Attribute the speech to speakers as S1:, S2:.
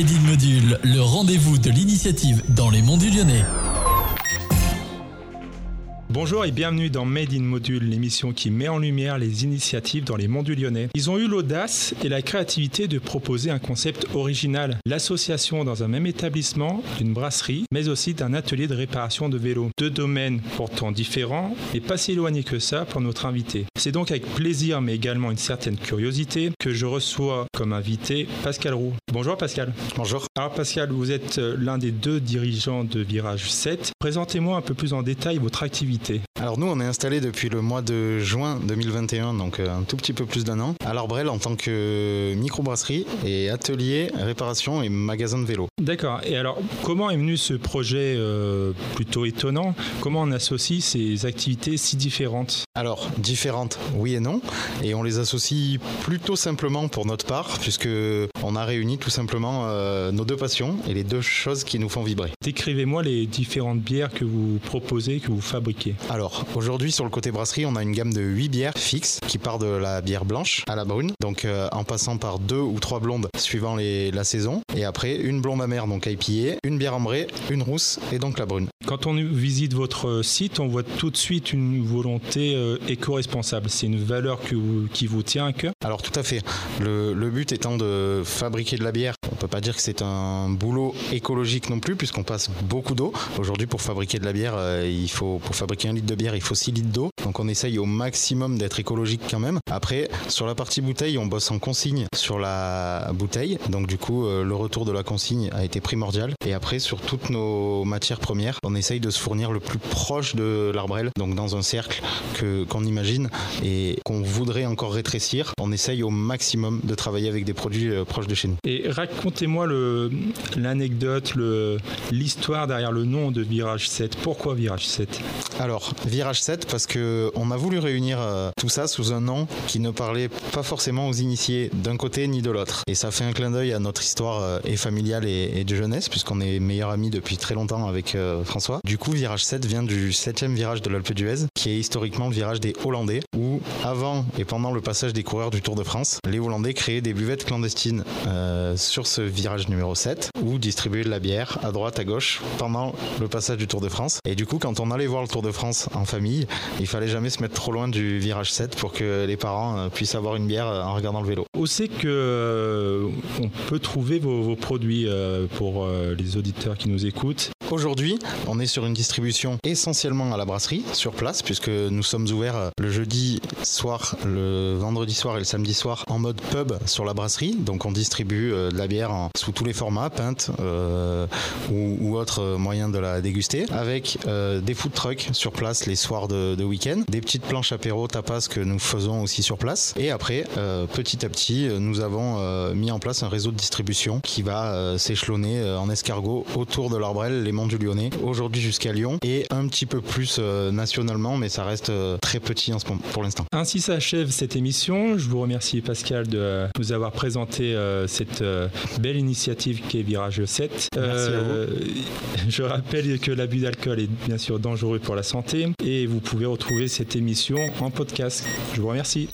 S1: Made Module, le rendez-vous de l'initiative dans les monts du Lyonnais.
S2: Bonjour et bienvenue dans Made in Module, l'émission qui met en lumière les initiatives dans les monts du Lyonnais. Ils ont eu l'audace et la créativité de proposer un concept original, l'association dans un même établissement d'une brasserie, mais aussi d'un atelier de réparation de vélos. Deux domaines pourtant différents, et pas si éloignés que ça pour notre invité. C'est donc avec plaisir, mais également une certaine curiosité, que je reçois comme invité Pascal Roux. Bonjour Pascal.
S3: Bonjour.
S2: Alors Pascal, vous êtes euh, l'un des deux dirigeants de Virage 7. Présentez-moi un peu plus en détail votre activité
S3: alors nous, on est installé depuis le mois de juin 2021, donc euh, un tout petit peu plus d'un an, à l'Arbrel en tant que microbrasserie et atelier, réparation et magasin de vélo.
S2: D'accord. Et alors, comment est venu ce projet euh, plutôt étonnant? Comment on associe ces activités si différentes?
S3: Alors, différentes, oui et non. Et on les associe plutôt simplement pour notre part, puisque on a réuni tout simplement euh, nos deux passions et les deux choses qui nous font vibrer.
S2: Décrivez-moi les différentes bières que vous proposez, que vous fabriquez.
S3: Alors, aujourd'hui, sur le côté brasserie, on a une gamme de 8 bières fixes qui part de la bière blanche à la brune, donc euh, en passant par deux ou trois blondes suivant les, la saison, et après une blonde amère, donc IPA, une bière ambrée, une rousse et donc la brune.
S2: Quand on visite votre site, on voit tout de suite une volonté euh, éco-responsable. C'est une valeur qui vous tient à cœur
S3: Alors tout à fait. Le, le but étant de fabriquer de la bière peut pas dire que c'est un boulot écologique non plus, puisqu'on passe beaucoup d'eau. Aujourd'hui, pour fabriquer de la bière, euh, il faut, pour fabriquer un litre de bière, il faut 6 litres d'eau. Donc on essaye au maximum d'être écologique quand même. Après, sur la partie bouteille, on bosse en consigne sur la bouteille. Donc du coup, euh, le retour de la consigne a été primordial. Et après, sur toutes nos matières premières, on essaye de se fournir le plus proche de l'arbrel, donc dans un cercle que qu'on imagine et qu'on voudrait encore rétrécir. On essaye au maximum de travailler avec des produits euh, proches de chez nous.
S2: Racontez-moi l'anecdote, l'histoire derrière le nom de Virage 7. Pourquoi Virage 7
S3: Alors, Virage 7 parce que on a voulu réunir euh, tout ça sous un nom qui ne parlait pas forcément aux initiés d'un côté ni de l'autre. Et ça fait un clin d'œil à notre histoire euh, et familiale et, de jeunesse, puisqu'on est meilleurs amis depuis très longtemps avec euh, François. Du coup, Virage 7 vient du 7 virage de l'Alpe d'Huez, qui est historiquement le virage des Hollandais, où avant et pendant le passage des coureurs du Tour de France, les Hollandais créaient des buvettes clandestines sur ce virage numéro 7 où distribuer de la bière à droite, à gauche pendant le passage du Tour de France. Et du coup, quand on allait voir le Tour de France en famille, il fallait jamais se mettre trop loin du virage 7 pour que les parents euh, puissent avoir une bière euh, en regardant le vélo.
S2: Où c'est que euh, on peut trouver vos produits pour les auditeurs qui nous écoutent?
S3: Aujourd'hui, on est sur une distribution essentiellement à la brasserie, sur place, puisque nous sommes ouverts le jeudi soir, le vendredi soir et le samedi soir en mode pub sur la brasserie. Donc on distribue de la bière sous tous les formats, pinte euh, ou, autres moyens de la déguster, avec euh, des food trucks sur place les soirs de, week-end, des petites planches apéro tapas que nous faisons aussi sur place. Et après, euh, petit à petit, nous avons mis en place un réseau de distribution qui va s'échelonner en escargot autour de l'Arbrel, les du Lyonnais, aujourd'hui jusqu'à Lyon, et un petit peu plus nationalement, mais ça reste très petit en ce moment, pour l'instant.
S2: Ainsi s'achève cette émission. Je vous remercie Pascal de nous avoir présenté cette belle initiative qui est Virage 7.
S3: Euh,
S2: je rappelle que l'abus d'alcool est bien sûr dangereux pour la santé et vous pouvez retrouver cette émission en podcast. Je vous remercie.